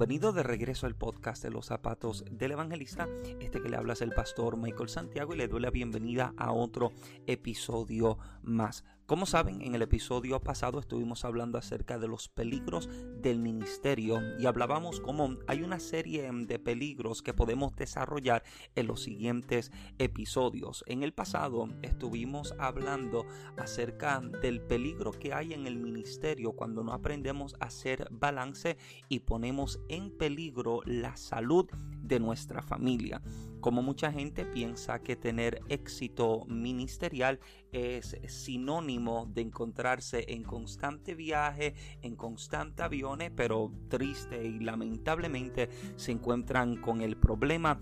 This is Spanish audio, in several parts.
Bienvenido de regreso al podcast de los zapatos del evangelista. Este que le habla es el pastor Michael Santiago y le doy la bienvenida a otro episodio más. Como saben, en el episodio pasado estuvimos hablando acerca de los peligros del ministerio y hablábamos cómo hay una serie de peligros que podemos desarrollar en los siguientes episodios. En el pasado estuvimos hablando acerca del peligro que hay en el ministerio cuando no aprendemos a hacer balance y ponemos en peligro la salud de nuestra familia. Como mucha gente piensa que tener éxito ministerial es sinónimo de encontrarse en constante viaje, en constante aviones, pero triste y lamentablemente se encuentran con el problema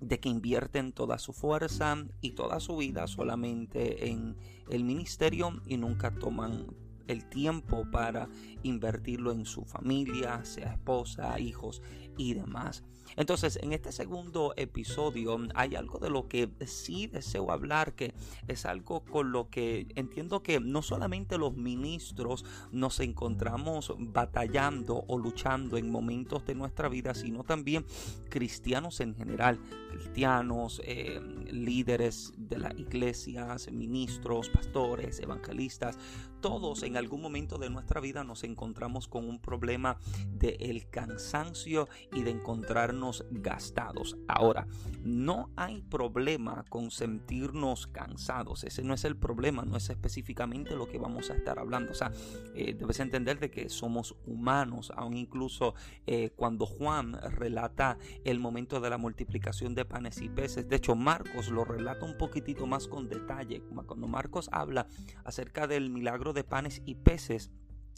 de que invierten toda su fuerza y toda su vida solamente en el ministerio y nunca toman el tiempo para invertirlo en su familia, sea esposa, hijos y demás. Entonces, en este segundo episodio hay algo de lo que sí deseo hablar, que es algo con lo que entiendo que no solamente los ministros nos encontramos batallando o luchando en momentos de nuestra vida, sino también cristianos en general, cristianos, eh, líderes de las iglesias, ministros, pastores, evangelistas, todos en algún momento de nuestra vida nos encontramos con un problema de el cansancio y de encontrarnos gastados. Ahora, no hay problema con sentirnos cansados. Ese no es el problema, no es específicamente lo que vamos a estar hablando. O sea, eh, debes entender de que somos humanos, aún incluso eh, cuando Juan relata el momento de la multiplicación de panes y peces. De hecho, Marcos lo relata un poquitito más con detalle. Cuando Marcos habla acerca del milagro de panes y peces,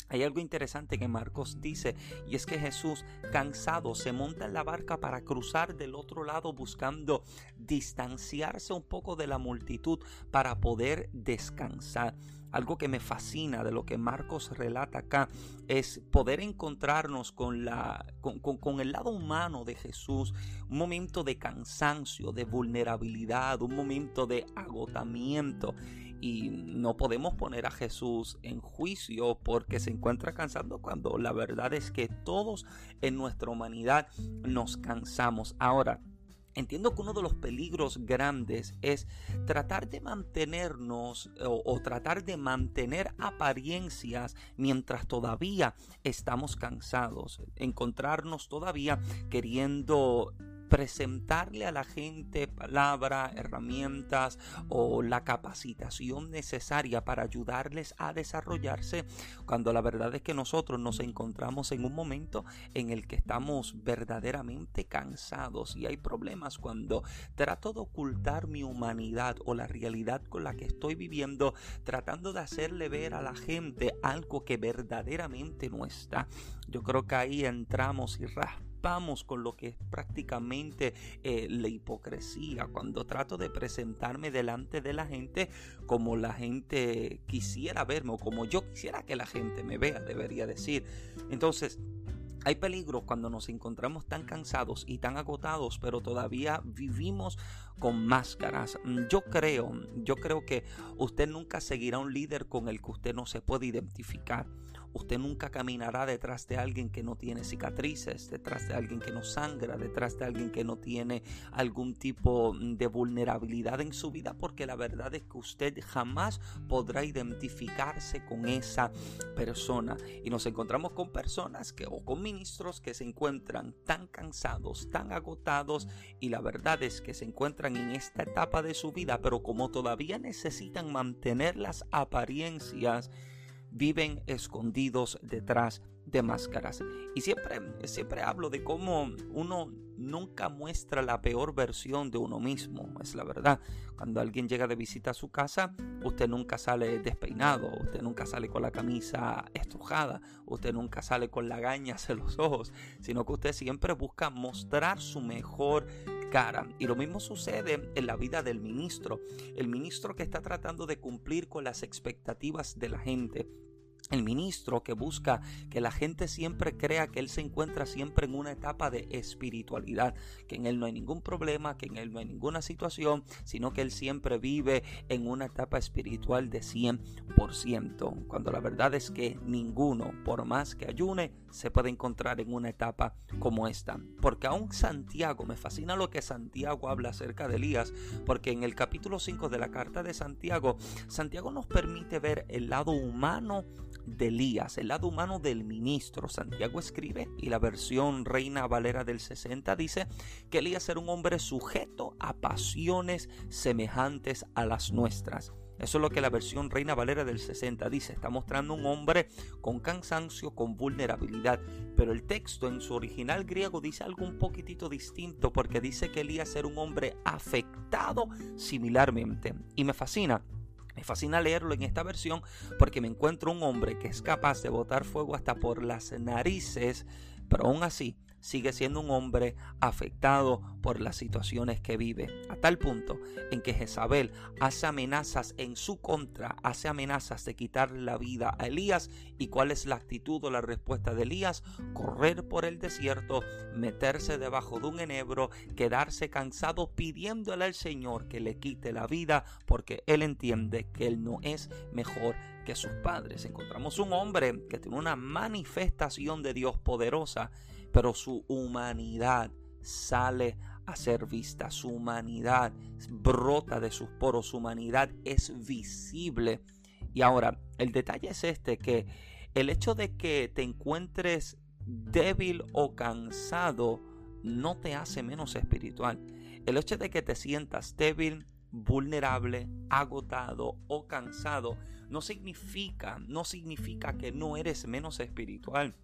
hay algo interesante que Marcos dice y es que Jesús, cansado, se monta en la barca para cruzar del otro lado buscando distanciarse un poco de la multitud para poder descansar. Algo que me fascina de lo que Marcos relata acá es poder encontrarnos con, la, con, con, el lado humano de Jesús, un momento de cansancio, de vulnerabilidad, un momento de agotamiento y no podemos poner a Jesús en juicio porque se encuentra cansando cuando la verdad es que todos en nuestra humanidad nos cansamos. Ahora, Entiendo que uno de los peligros grandes es tratar de mantenernos o, o, tratar de mantener apariencias mientras todavía estamos cansados. Encontrarnos todavía queriendo presentarle a la gente palabra, herramientas o la capacitación necesaria para ayudarles a desarrollarse, cuando la verdad es que nosotros nos encontramos en un momento en el que estamos verdaderamente cansados y hay problemas cuando trato de ocultar mi humanidad o la realidad con la que estoy viviendo, tratando de hacerle ver a la gente algo que verdaderamente no está. Yo creo que ahí entramos y raspamos con lo que es prácticamente eh, la hipocresía, cuando trato de presentarme delante de la gente como la gente quisiera verme o como yo quisiera que la gente me vea, debería decir. Entonces, hay peligro cuando nos encontramos tan cansados y tan agotados, pero todavía vivimos con máscaras. Yo creo, yo creo que usted nunca seguirá un líder con el que usted no se puede identificar. Usted nunca caminará detrás de alguien que no tiene cicatrices, detrás de alguien que no sangra, detrás de alguien que no tiene algún tipo de vulnerabilidad en su vida, porque la verdad es que usted jamás podrá identificarse con esa persona. Y nos encontramos con personas que o con ministros que se encuentran tan cansados, tan agotados, y la verdad es que se encuentran en esta etapa de su vida, pero como todavía necesitan mantener las apariencias, viven escondidos detrás de máscaras. Y siempre, siempre hablo de cómo uno nunca muestra la peor versión de uno mismo, es la verdad. Cuando alguien llega de visita a su casa, usted nunca sale despeinado, usted nunca sale con la camisa estrujada, usted nunca sale con lagañas en los ojos, sino que usted siempre busca mostrar su mejor cara. Y lo mismo sucede en la vida del ministro. El ministro que está tratando de cumplir con las expectativas de la gente el ministro que busca que la gente siempre crea que él se encuentra siempre en una etapa de espiritualidad, que en él no hay ningún problema, que en él no hay ninguna situación, sino que él siempre vive en una etapa espiritual de 100%, cuando la verdad es que ninguno, por más que ayune, se puede encontrar en una etapa como esta. Porque aún Santiago, me fascina lo que Santiago habla acerca de Elías, porque en el capítulo 5 de la carta de Santiago, Santiago nos permite ver el lado humano de Elías, el lado humano del ministro. Santiago escribe y la versión Reina Valera del 60 dice que Elías era un hombre sujeto a pasiones semejantes a las nuestras. Eso es lo que la versión Reina Valera del 60 dice. Está mostrando un hombre con cansancio, con vulnerabilidad. Pero el texto en su original griego dice algo un poquitito distinto porque dice que Elías era un hombre afectado similarmente. Y me fascina me fascina leerlo en esta versión porque me encuentro un hombre que es capaz de botar fuego hasta por las narices, pero aún así sigue siendo un hombre afectado por las situaciones que vive, a tal punto en que Jezabel hace amenazas en su contra, hace amenazas de quitar la vida a Elías. ¿Y cuál es la actitud o la respuesta de Elías? Correr por el desierto, meterse debajo de un enebro, quedarse cansado pidiéndole al Señor que le quite la vida porque él entiende que él no es mejor que sus padres. Encontramos un hombre que tiene una manifestación de Dios poderosa pero su humanidad sale a ser vista, su humanidad brota de sus poros, su humanidad es visible. Y ahora, el detalle es este, que el hecho de que te encuentres débil o cansado no te hace menos espiritual. El hecho de que te sientas débil, vulnerable, agotado o cansado no significa, no significa que no eres menos espiritual.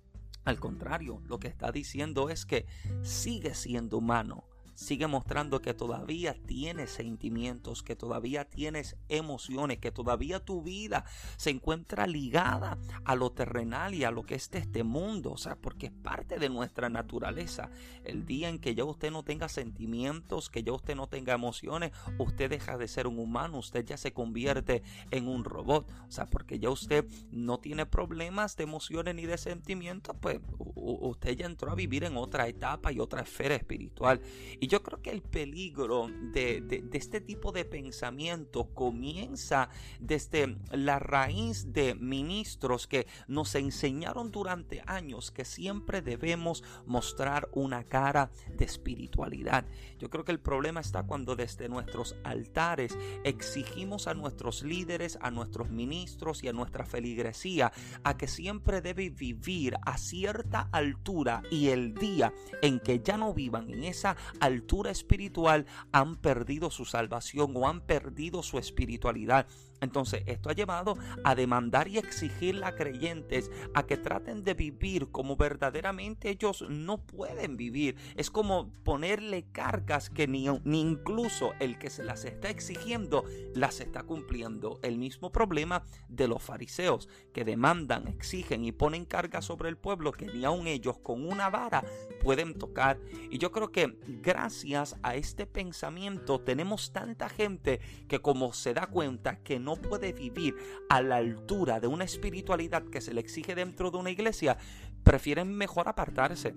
Al contrario, lo que está diciendo es que sigue siendo humano, sigue mostrando que todavía tienes sentimientos, que todavía tienes emociones, que todavía tu vida se encuentra ligada a lo terrenal y a lo que es este mundo, o sea, porque es parte de nuestra naturaleza. El día en que ya usted no tenga sentimientos, que ya usted no tenga emociones, usted deja de ser un humano, usted ya se convierte en un robot, o sea, porque ya usted no tiene problemas de emociones ni de sentimientos, pues usted ya entró a vivir en otra etapa y otra esfera espiritual. Y yo creo que el peligro de, este tipo de pensamiento comienza desde la raíz de ministros que nos enseñaron durante años que siempre debemos mostrar una cara de espiritualidad. Yo creo que el problema está cuando desde nuestros altares exigimos a nuestros líderes, a nuestros ministros y a nuestra feligresía a que siempre debe vivir a cierta altura y el día en que ya no vivan en esa altura altura espiritual han perdido su salvación o han perdido su espiritualidad. Entonces, esto ha llevado a demandar y exigirle a creyentes a que traten de vivir como verdaderamente ellos no pueden vivir. Es como ponerle cargas que ni, ni, incluso el que se las está exigiendo las está cumpliendo. El mismo problema de los fariseos que demandan, exigen y ponen cargas sobre el pueblo que ni aun ellos con una vara pueden tocar. Y yo creo que gracias a este pensamiento tenemos tanta gente que como se da cuenta que no puede vivir a la altura de una espiritualidad que se le exige dentro de una iglesia, prefieren mejor apartarse.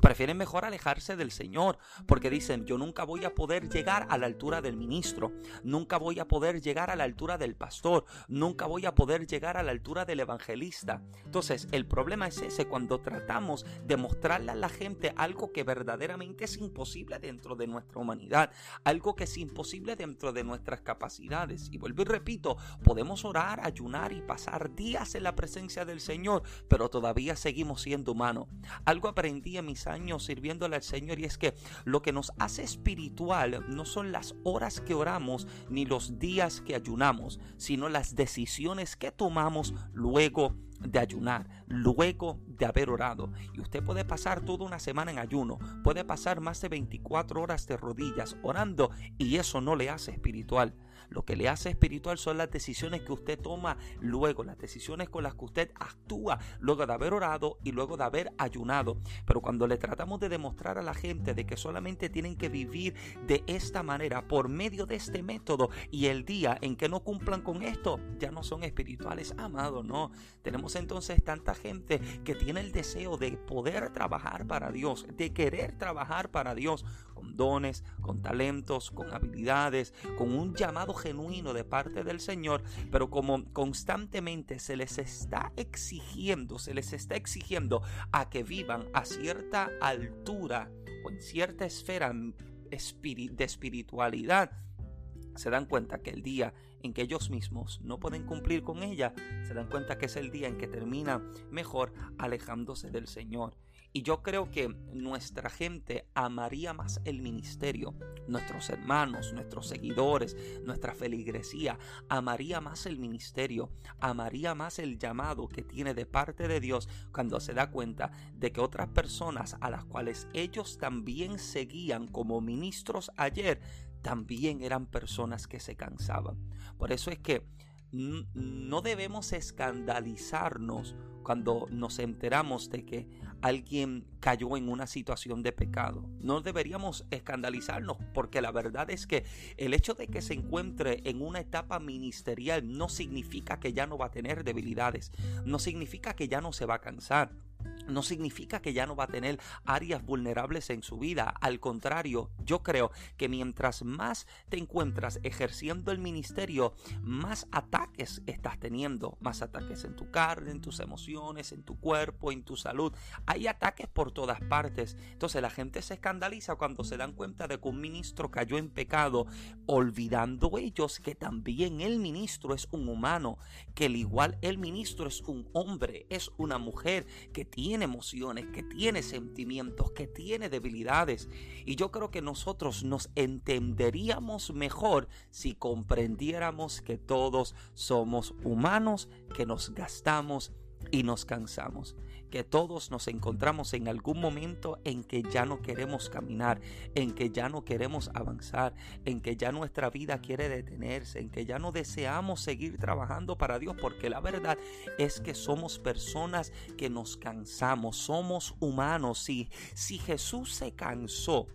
Prefieren mejor alejarse del Señor porque dicen, yo nunca voy a poder llegar a la altura del ministro, nunca voy a poder llegar a la altura del pastor, nunca voy a poder llegar a la altura del evangelista. Entonces, el problema es ese, cuando tratamos de mostrarle a la gente algo que verdaderamente es imposible dentro de nuestra humanidad, algo que es imposible dentro de nuestras capacidades. Y vuelvo y repito, podemos orar, ayunar y pasar días en la presencia del Señor, pero todavía seguimos siendo humanos. Algo aprendí en mis años sirviéndole al Señor y es que lo que nos hace espiritual no son las horas que oramos ni los días que ayunamos, sino las decisiones que tomamos luego de ayunar, luego de haber orado. Y usted puede pasar toda una semana en ayuno, puede pasar más de 24 horas de rodillas orando y eso no le hace espiritual. Lo que le hace espiritual son las decisiones que usted toma luego, las decisiones con las que usted actúa luego de haber orado y luego de haber ayunado. Pero cuando le tratamos de demostrar a la gente de que solamente tienen que vivir de esta manera, por medio de este método, y el día en que no cumplan con esto, ya no son espirituales, amado, no. Tenemos entonces tanta gente que tiene el deseo de poder trabajar para Dios, de querer trabajar para Dios, con dones, con talentos, con habilidades, con un llamado genuino de parte del Señor, pero como constantemente se les está exigiendo, se les está exigiendo a que vivan a cierta altura o en cierta esfera de espiritualidad, se dan cuenta que el día en que ellos mismos no pueden cumplir con ella, se dan cuenta que es el día en que termina mejor alejándose del Señor. Y yo creo que nuestra gente amaría más el ministerio, nuestros hermanos, nuestros seguidores, nuestra feligresía, amaría más el ministerio, amaría más el llamado que tiene de parte de Dios cuando se da cuenta de que otras personas a las cuales ellos también seguían como ministros ayer, también eran personas que se cansaban. Por eso es que no debemos escandalizarnos cuando nos enteramos de que alguien cayó en una situación de pecado. No deberíamos escandalizarnos porque la verdad es que el hecho de que se encuentre en una etapa ministerial no significa que ya no va a tener debilidades, no significa que ya no se va a cansar no significa que ya no va a tener áreas vulnerables en su vida. Al contrario, yo creo que mientras más te encuentras ejerciendo el ministerio, más ataques estás teniendo. Más ataques en tu carne, en tus emociones, en tu cuerpo, en tu salud. Hay ataques por todas partes. Entonces la gente se escandaliza cuando se dan cuenta de que un ministro cayó en pecado, olvidando ellos que también el ministro es un humano, que al igual el ministro es un hombre, es una mujer que tiene emociones, que tiene sentimientos, que tiene debilidades. Y yo creo que nosotros nos entenderíamos mejor si comprendiéramos que todos somos humanos, que nos gastamos y nos cansamos que todos nos encontramos en algún momento en que ya no queremos caminar, en que ya no queremos avanzar, en que ya nuestra vida quiere detenerse, en que ya no deseamos seguir trabajando para Dios, porque la verdad es que somos personas que nos cansamos, somos humanos. Si, si Jesús se cansó,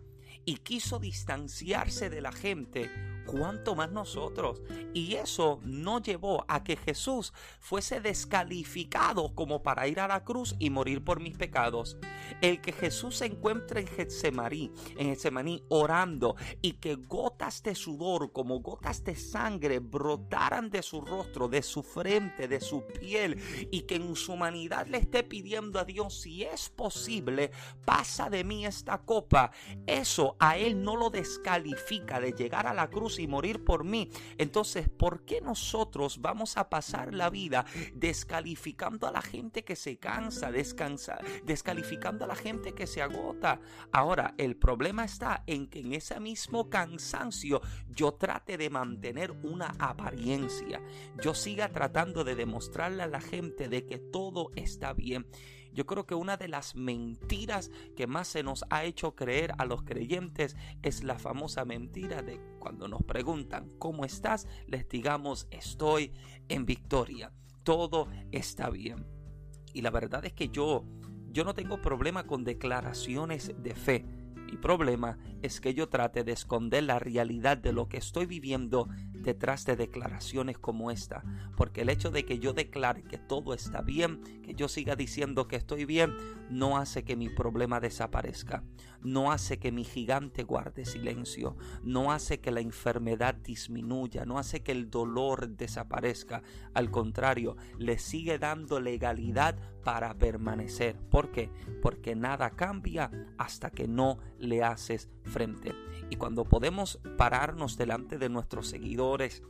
y quiso distanciarse de la gente, cuanto más nosotros. Y eso no llevó a que Jesús fuese descalificado como para ir a la cruz y morir por mis pecados. El que Jesús se encuentre en Getsemaní, en Getsemaní orando y que gotas de sudor como gotas de sangre brotaran de su rostro, de su frente, de su piel y que en su humanidad le esté pidiendo a Dios si es posible, pasa de mí esta copa. Eso a él no lo descalifica de llegar a la cruz y morir por mí. Entonces, ¿por qué nosotros vamos a pasar la vida descalificando a la gente que se cansa, descansa, descalificando a la gente que se agota? Ahora, el problema está en que en ese mismo cansancio yo trate de mantener una apariencia. Yo siga tratando de demostrarle a la gente de que todo está bien. Yo creo que una de las mentiras que más se nos ha hecho creer a los creyentes es la famosa mentira de cuando nos preguntan ¿cómo estás? Les digamos estoy en victoria. Todo está bien. Y la verdad es que yo yo no tengo problema con declaraciones de fe. Mi problema es que yo trate de esconder la realidad de lo que estoy viviendo detrás de declaraciones como esta. Porque el hecho de que yo declare que todo está bien, que yo siga diciendo que estoy bien, no hace que mi problema desaparezca. No hace que mi gigante guarde silencio. No hace que la enfermedad disminuya. No hace que el dolor desaparezca. Al contrario, le sigue dando legalidad para permanecer. ¿Por qué? Porque nada cambia hasta que no le haces frente. Y cuando podemos pararnos delante de nuestros seguidores, valores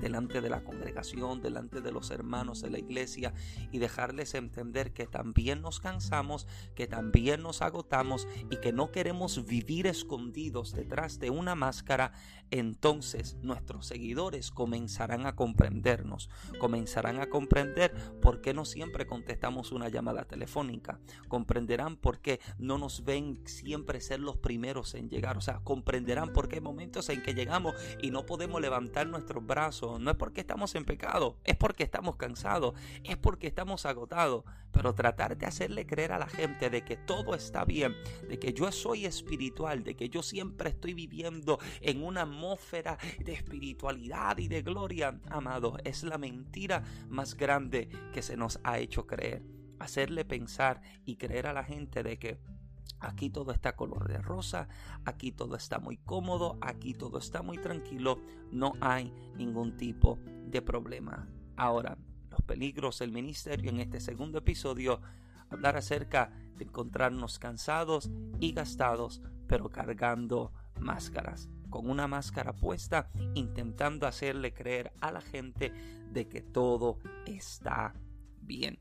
delante de la congregación, delante de los hermanos de la iglesia y dejarles entender que también nos cansamos, que también nos agotamos y que no queremos vivir escondidos detrás de una máscara, entonces nuestros seguidores comenzarán a comprendernos, comenzarán a comprender por qué no siempre contestamos una llamada telefónica, comprenderán por qué no nos ven siempre ser los primeros en llegar, o sea, comprenderán por qué hay momentos en que llegamos y no podemos levantar nuestros brazos, no es porque estamos en pecado, es porque estamos cansados, es porque estamos agotados. Pero tratar de hacerle creer a la gente de que todo está bien, de que yo soy espiritual, de que yo siempre estoy viviendo en una atmósfera de espiritualidad y de gloria, amado, es la mentira más grande que se nos ha hecho creer. Hacerle pensar y creer a la gente de que Aquí todo está color de rosa, aquí todo está muy cómodo, aquí todo está muy tranquilo, no hay ningún tipo de problema. Ahora, los peligros del ministerio en este segundo episodio, hablar acerca de encontrarnos cansados y gastados, pero cargando máscaras, con una máscara puesta, intentando hacerle creer a la gente de que todo está bien.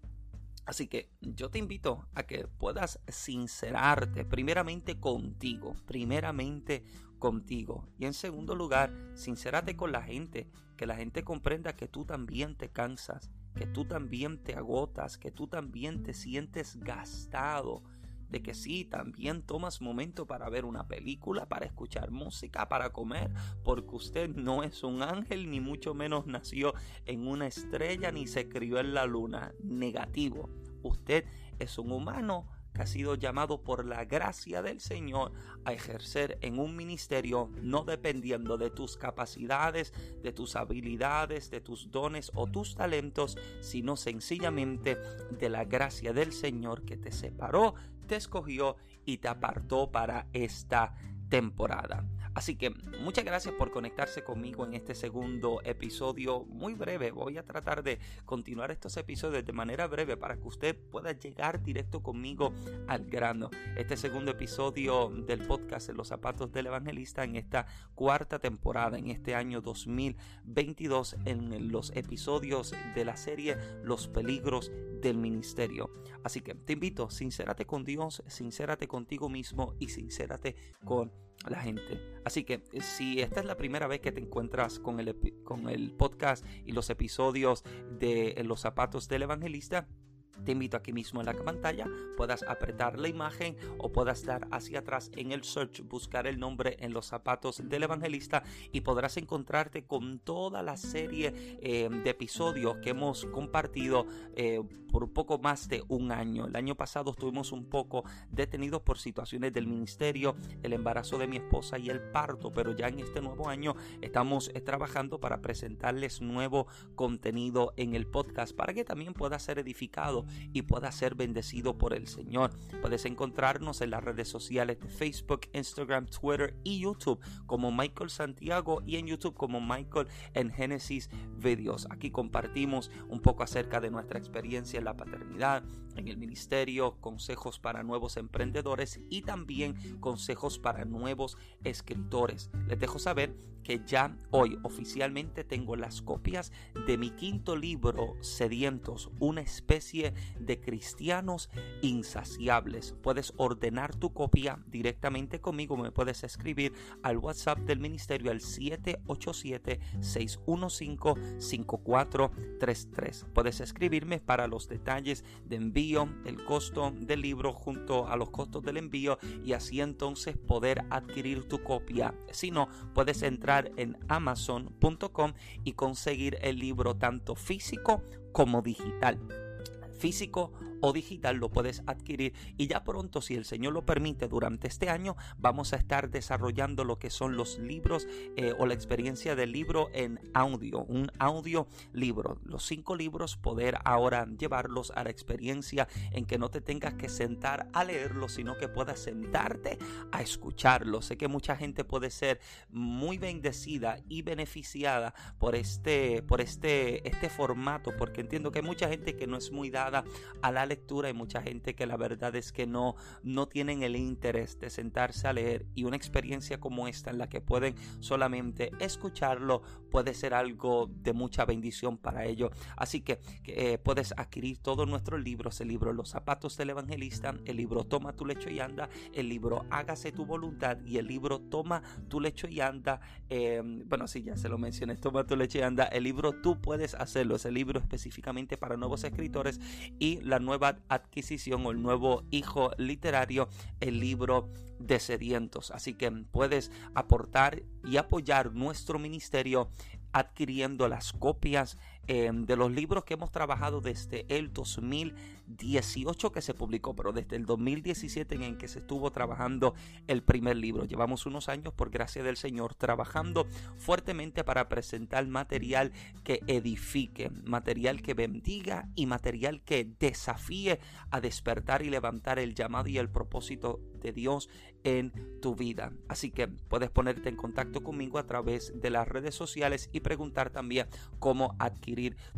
Así que yo te invito a que puedas sincerarte primeramente contigo, primeramente contigo. Y en segundo lugar, sincerate con la gente, que la gente comprenda que tú también te cansas, que tú también te agotas, que tú también te sientes gastado, de que sí, también tomas momento para ver una película, para escuchar música, para comer, porque usted no es un ángel, ni mucho menos nació en una estrella, ni se crió en la luna. Negativo. Usted es un humano que ha sido llamado por la gracia del Señor a ejercer en un ministerio no dependiendo de tus capacidades, de tus habilidades, de tus dones o tus talentos, sino sencillamente de la gracia del Señor que te separó, te escogió y te apartó para esta temporada. Así que muchas gracias por conectarse conmigo en este segundo episodio muy breve. Voy a tratar de continuar estos episodios de manera breve para que usted pueda llegar directo conmigo al grano. Este segundo episodio del podcast los zapatos del evangelista en esta cuarta temporada, en este año 2022, en los episodios de la serie Los peligros del ministerio. Así que te invito, sincérate con Dios, sincérate contigo mismo y sincérate con la gente. Así que eh, si esta es la primera vez que te encuentras con el, con el podcast y los episodios de Los zapatos del evangelista, te invito aquí mismo en la pantalla, puedas apretar la imagen o puedas dar hacia atrás en el search, buscar el nombre en los zapatos del evangelista y podrás encontrarte con toda la serie eh, de episodios que hemos compartido eh, por poco más de un año. El año pasado estuvimos un poco detenidos por situaciones del ministerio, el embarazo de mi esposa y el parto, pero ya en este nuevo año estamos eh, trabajando para presentarles nuevo contenido en el podcast para que también pueda ser edificado y pueda ser bendecido por el Señor. Puedes encontrarnos en las redes sociales de Facebook, Instagram, Twitter y YouTube como Michael Santiago y en YouTube como Michael en Genesis Videos. Aquí compartimos un poco acerca de nuestra experiencia en la paternidad, en el ministerio, consejos para nuevos emprendedores y también consejos para nuevos escritores. Les dejo saber que ya hoy oficialmente tengo las copias de mi quinto libro, Sedientos, una especie de cristianos insaciables. Puedes ordenar tu copia directamente conmigo, me puedes escribir al WhatsApp del ministerio al 787-615-5433. Puedes escribirme para los detalles de envío, el costo del libro junto a los costos del envío y así entonces poder adquirir tu copia. Si no, puedes entrar en amazon.com y conseguir el libro tanto físico como digital físico o digital lo puedes adquirir y ya pronto si el Señor lo permite durante este año vamos a estar desarrollando lo que son los libros eh, o la experiencia del libro en audio, un audio libro, los cinco libros poder ahora llevarlos a la experiencia en que no te tengas que sentar a leerlos sino que puedas sentarte a escucharlos. Sé que mucha gente puede ser muy bendecida y beneficiada por este por este este formato porque entiendo que hay mucha gente que no es muy dada a la lectura. Hay mucha gente que la verdad es que no, no tienen el interés de sentarse a leer y una experiencia como esta en la que pueden solamente escucharlo puede ser algo de mucha bendición para ellos. Así que, eh, puedes adquirir todos nuestros libros, el libro Los zapatos del evangelista, el libro Toma tu lecho y anda, el libro Hágase tu voluntad y el libro Toma tu lecho y anda. Em, bueno, sí, ya se lo mencioné, Toma tu lecho y anda. El libro Tú puedes hacerlo, es el libro específicamente para nuevos escritores y la nueva adquisición o el nuevo hijo literario, el libro de sedientos. Así que puedes aportar y apoyar nuestro ministerio adquiriendo las copias Em, de los libros que hemos trabajado desde el 2018 que se publicó, pero desde el 2017 en que se estuvo trabajando el primer libro. Llevamos unos años, por gracia del Señor, trabajando fuertemente para presentar material que edifique, material que bendiga y material que desafíe a despertar y levantar el llamado y el propósito de Dios en tu vida. Así que puedes ponerte en contacto conmigo a través de las redes sociales y preguntar también cómo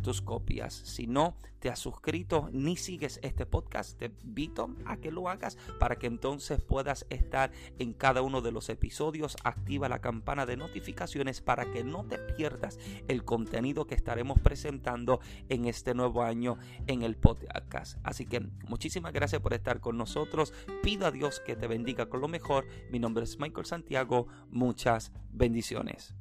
tus copias. Si no te has suscrito ni sigues este podcast, te invito a que lo hagas para que entonces puedas estar en cada uno de los episodios. Activa la campana de notificaciones para que no te pierdas el contenido que estaremos presentando en este nuevo año en el podcast. Así que muchísimas gracias por estar con nosotros. Pido a Dios que te bendiga con lo mejor. Mi nombre es Michael Santiago. Muchas bendiciones.